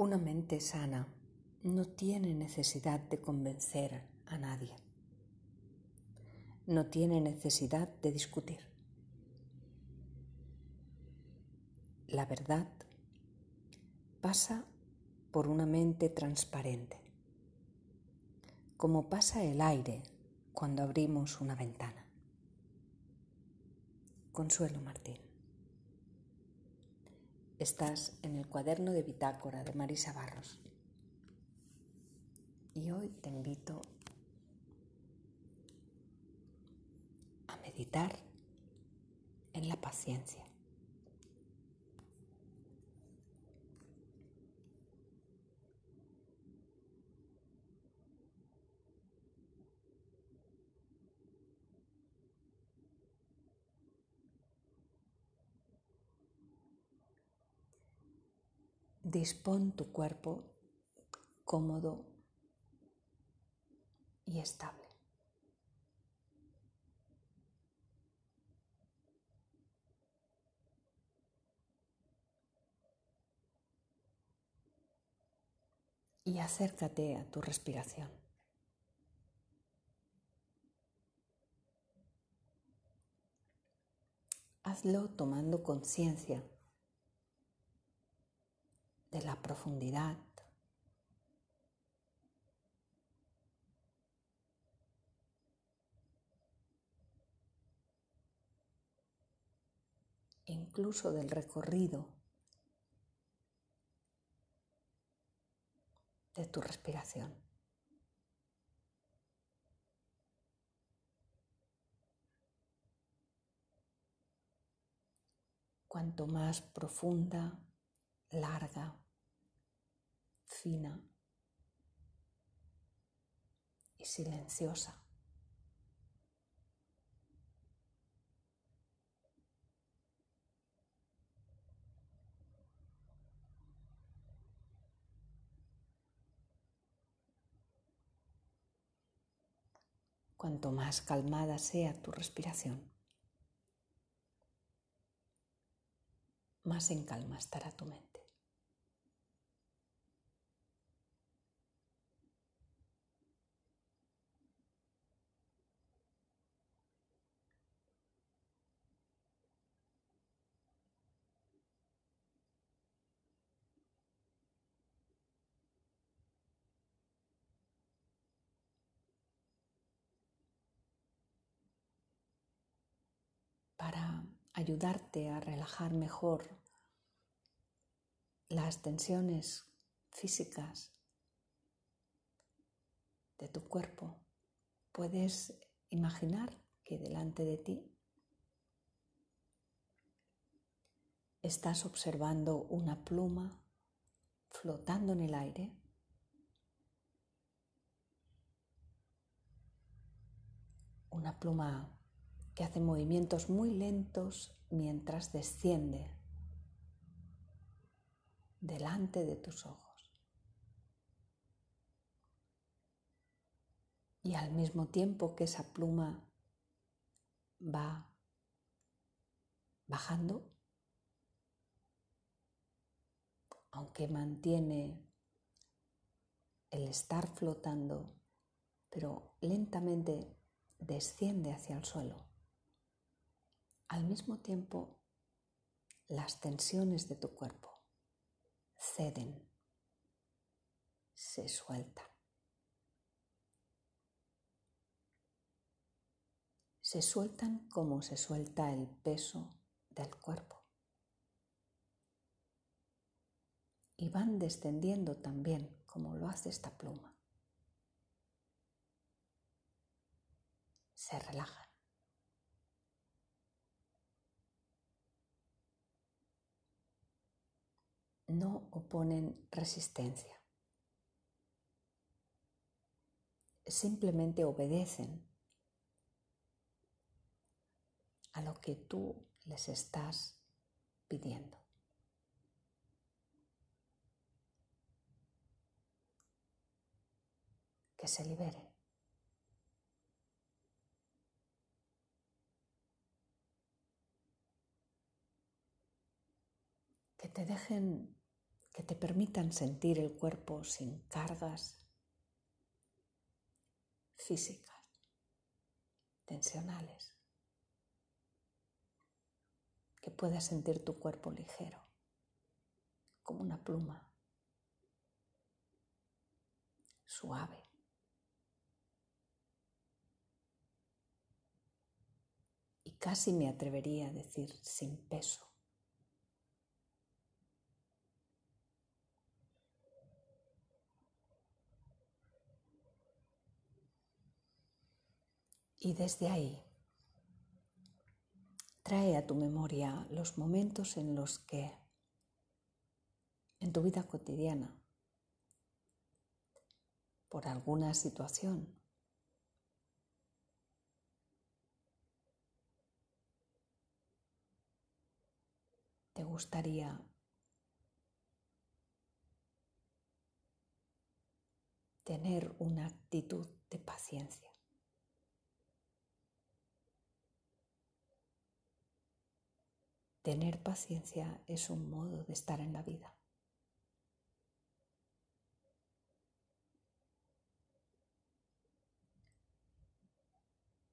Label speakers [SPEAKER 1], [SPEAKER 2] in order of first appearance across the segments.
[SPEAKER 1] Una mente sana no tiene necesidad de convencer a nadie. No tiene necesidad de discutir. La verdad pasa por una mente transparente, como pasa el aire cuando abrimos una ventana. Consuelo Martín. Estás en el cuaderno de bitácora de Marisa Barros. Y hoy te invito a meditar en la paciencia. Dispón tu cuerpo cómodo y estable. Y acércate a tu respiración. Hazlo tomando conciencia de la profundidad. incluso del recorrido de tu respiración. Cuanto más profunda larga, fina y silenciosa. Cuanto más calmada sea tu respiración, más en calma estará tu mente. para ayudarte a relajar mejor las tensiones físicas de tu cuerpo. Puedes imaginar que delante de ti estás observando una pluma flotando en el aire. Una pluma que hace movimientos muy lentos mientras desciende delante de tus ojos. Y al mismo tiempo que esa pluma va bajando, aunque mantiene el estar flotando, pero lentamente desciende hacia el suelo. Al mismo tiempo, las tensiones de tu cuerpo ceden, se sueltan. Se sueltan como se suelta el peso del cuerpo. Y van descendiendo también como lo hace esta pluma. Se relajan. No oponen resistencia. Simplemente obedecen a lo que tú les estás pidiendo. Que se liberen. Que te dejen que te permitan sentir el cuerpo sin cargas físicas, tensionales, que puedas sentir tu cuerpo ligero, como una pluma, suave. Y casi me atrevería a decir sin peso. Y desde ahí trae a tu memoria los momentos en los que en tu vida cotidiana, por alguna situación, te gustaría tener una actitud de paciencia. Tener paciencia es un modo de estar en la vida.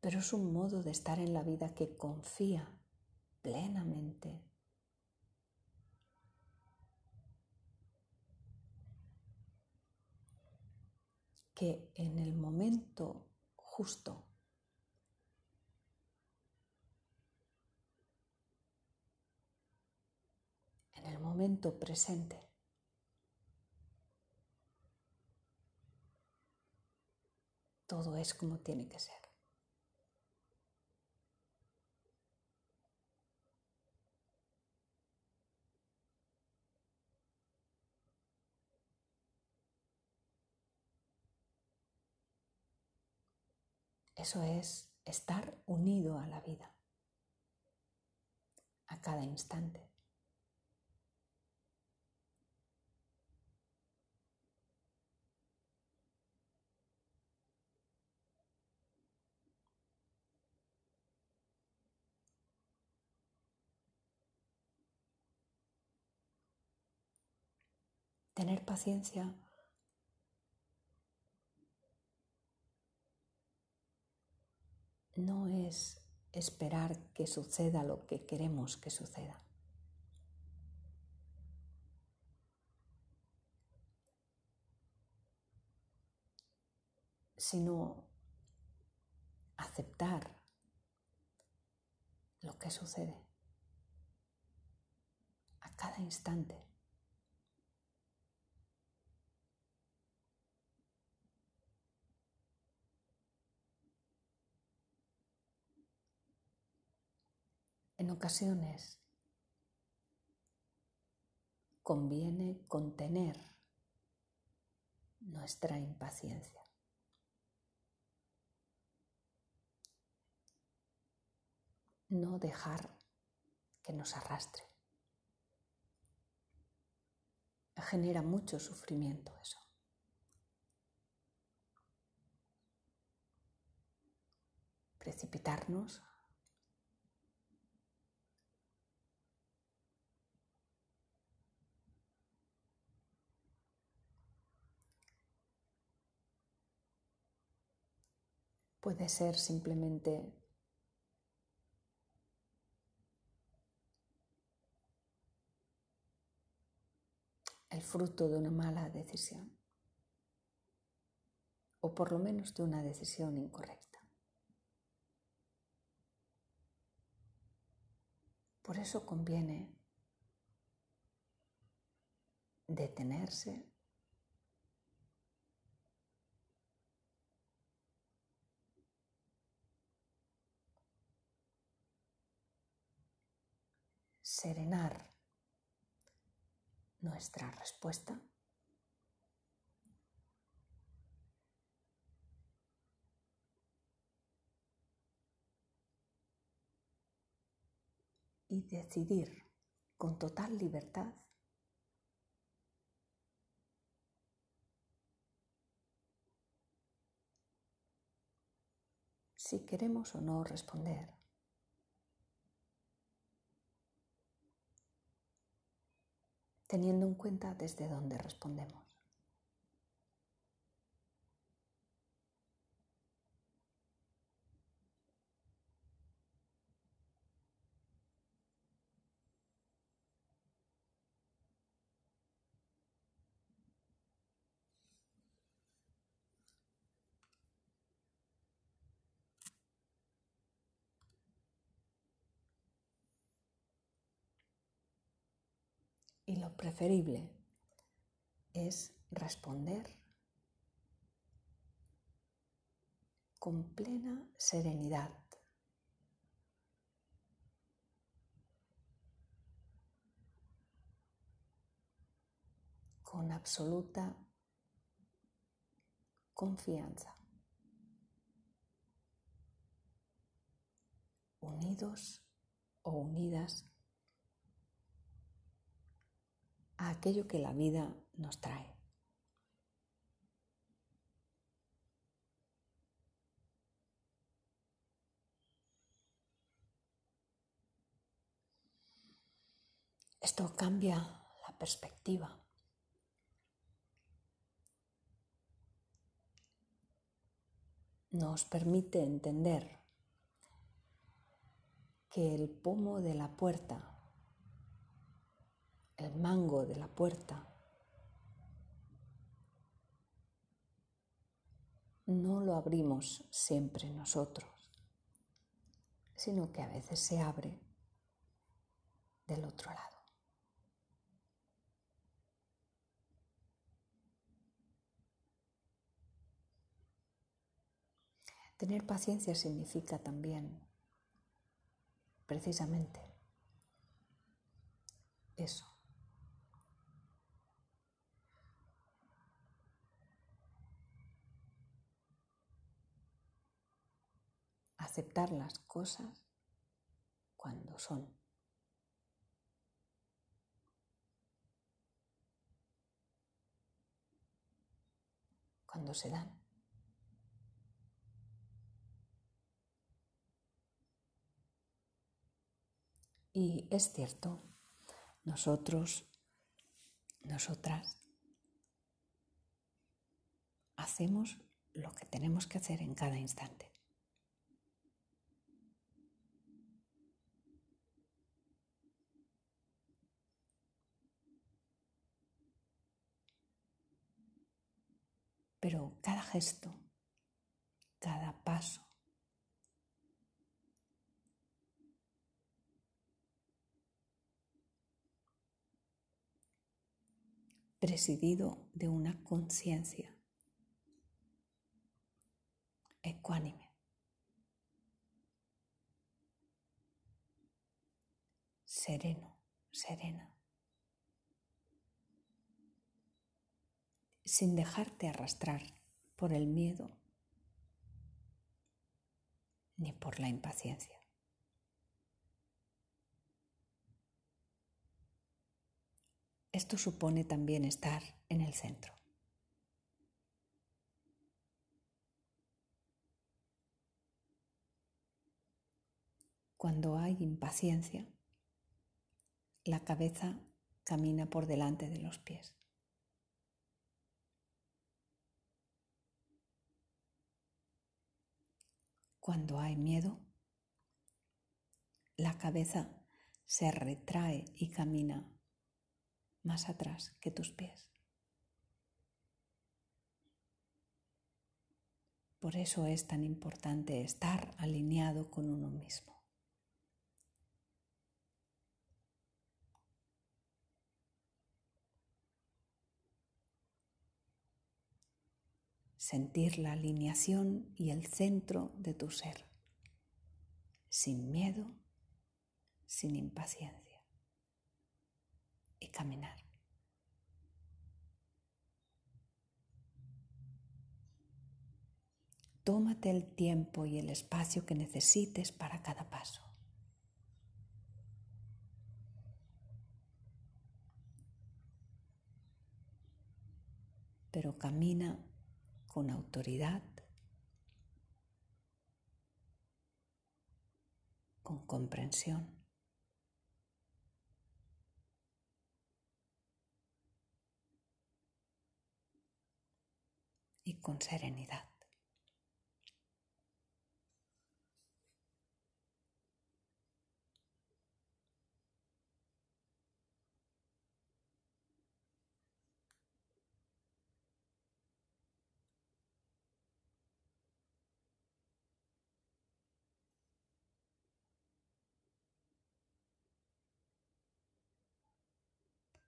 [SPEAKER 1] Pero es un modo de estar en la vida que confía plenamente que en el momento justo el momento presente. Todo es como tiene que ser. Eso es estar unido a la vida, a cada instante. Tener paciencia no es esperar que suceda lo que queremos que suceda. sino aceptar lo que sucede a cada instante. En ocasiones conviene contener nuestra impaciencia. No dejar que nos arrastre. Genera mucho sufrimiento eso. Precipitarnos puede ser simplemente el fruto de una mala decisión o por lo menos de una decisión incorrecta. Por eso conviene detenerse serenar nuestra respuesta. Y decidir con total libertad si queremos o no responder. Teniendo en cuenta desde dónde respondemos. Y lo preferible es responder con plena serenidad. con absoluta confianza. Unidos o unidas a aquello que la vida nos trae. Esto cambia la perspectiva. Nos permite entender que el pomo de la puerta el mango de la puerta. No lo abrimos siempre nosotros, sino que a veces se abre del otro lado. Tener paciencia significa también, precisamente, eso. Aceptar las cosas cuando son. Cuando se dan. Y es cierto, nosotros, nosotras, hacemos lo que tenemos que hacer en cada instante. Pero cada gesto, cada paso, presidido de una conciencia ecuánime. Sereno, serena. Sin dejarte arrastrar por el miedo ni por la impaciencia. Esto supone también estar en el centro. Cuando hay impaciencia, la cabeza camina por delante de los pies. Cuando hay miedo, la cabeza se retrae y camina más atrás que tus pies. Por eso es tan importante estar alineado con uno mismo. Sentir la alineación y el centro de tu ser, sin miedo, sin impaciencia, y caminar. Tómate el tiempo y el espacio que necesites para cada paso. Pero camina con autoridad, con comprensión. y con serenidad.